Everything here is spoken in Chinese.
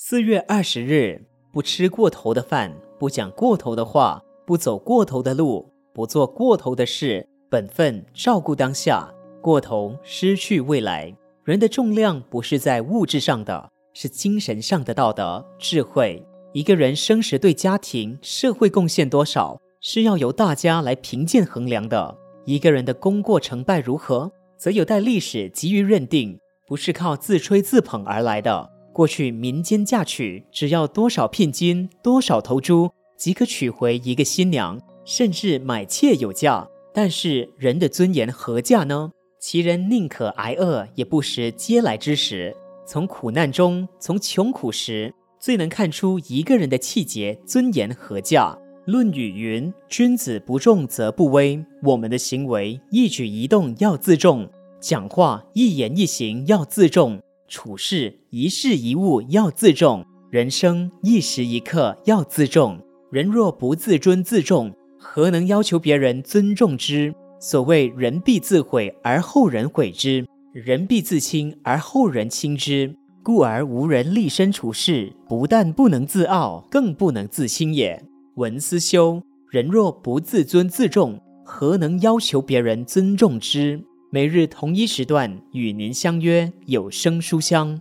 四月二十日，不吃过头的饭，不讲过头的话，不走过头的路，不做过头的事，本分照顾当下，过头失去未来。人的重量不是在物质上的，是精神上的道德智慧。一个人生时对家庭、社会贡献多少，是要由大家来评鉴衡量的。一个人的功过成败如何，则有待历史给予认定，不是靠自吹自捧而来的。过去民间嫁娶，只要多少聘金、多少头猪，即可娶回一个新娘，甚至买妾有价。但是人的尊严何价呢？其人宁可挨饿，也不食嗟来之食。从苦难中，从穷苦时，最能看出一个人的气节、尊严何价。《论语》云：“君子不重则不威。”我们的行为，一举一动要自重；讲话，一言一行要自重。处事一事一物要自重，人生一时一刻要自重。人若不自尊自重，何能要求别人尊重之？所谓“人必自毁而后人毁之，人必自轻而后人轻之”。故而无人立身处世，不但不能自傲，更不能自轻也。文思修，人若不自尊自重，何能要求别人尊重之？每日同一时段与您相约有声书香。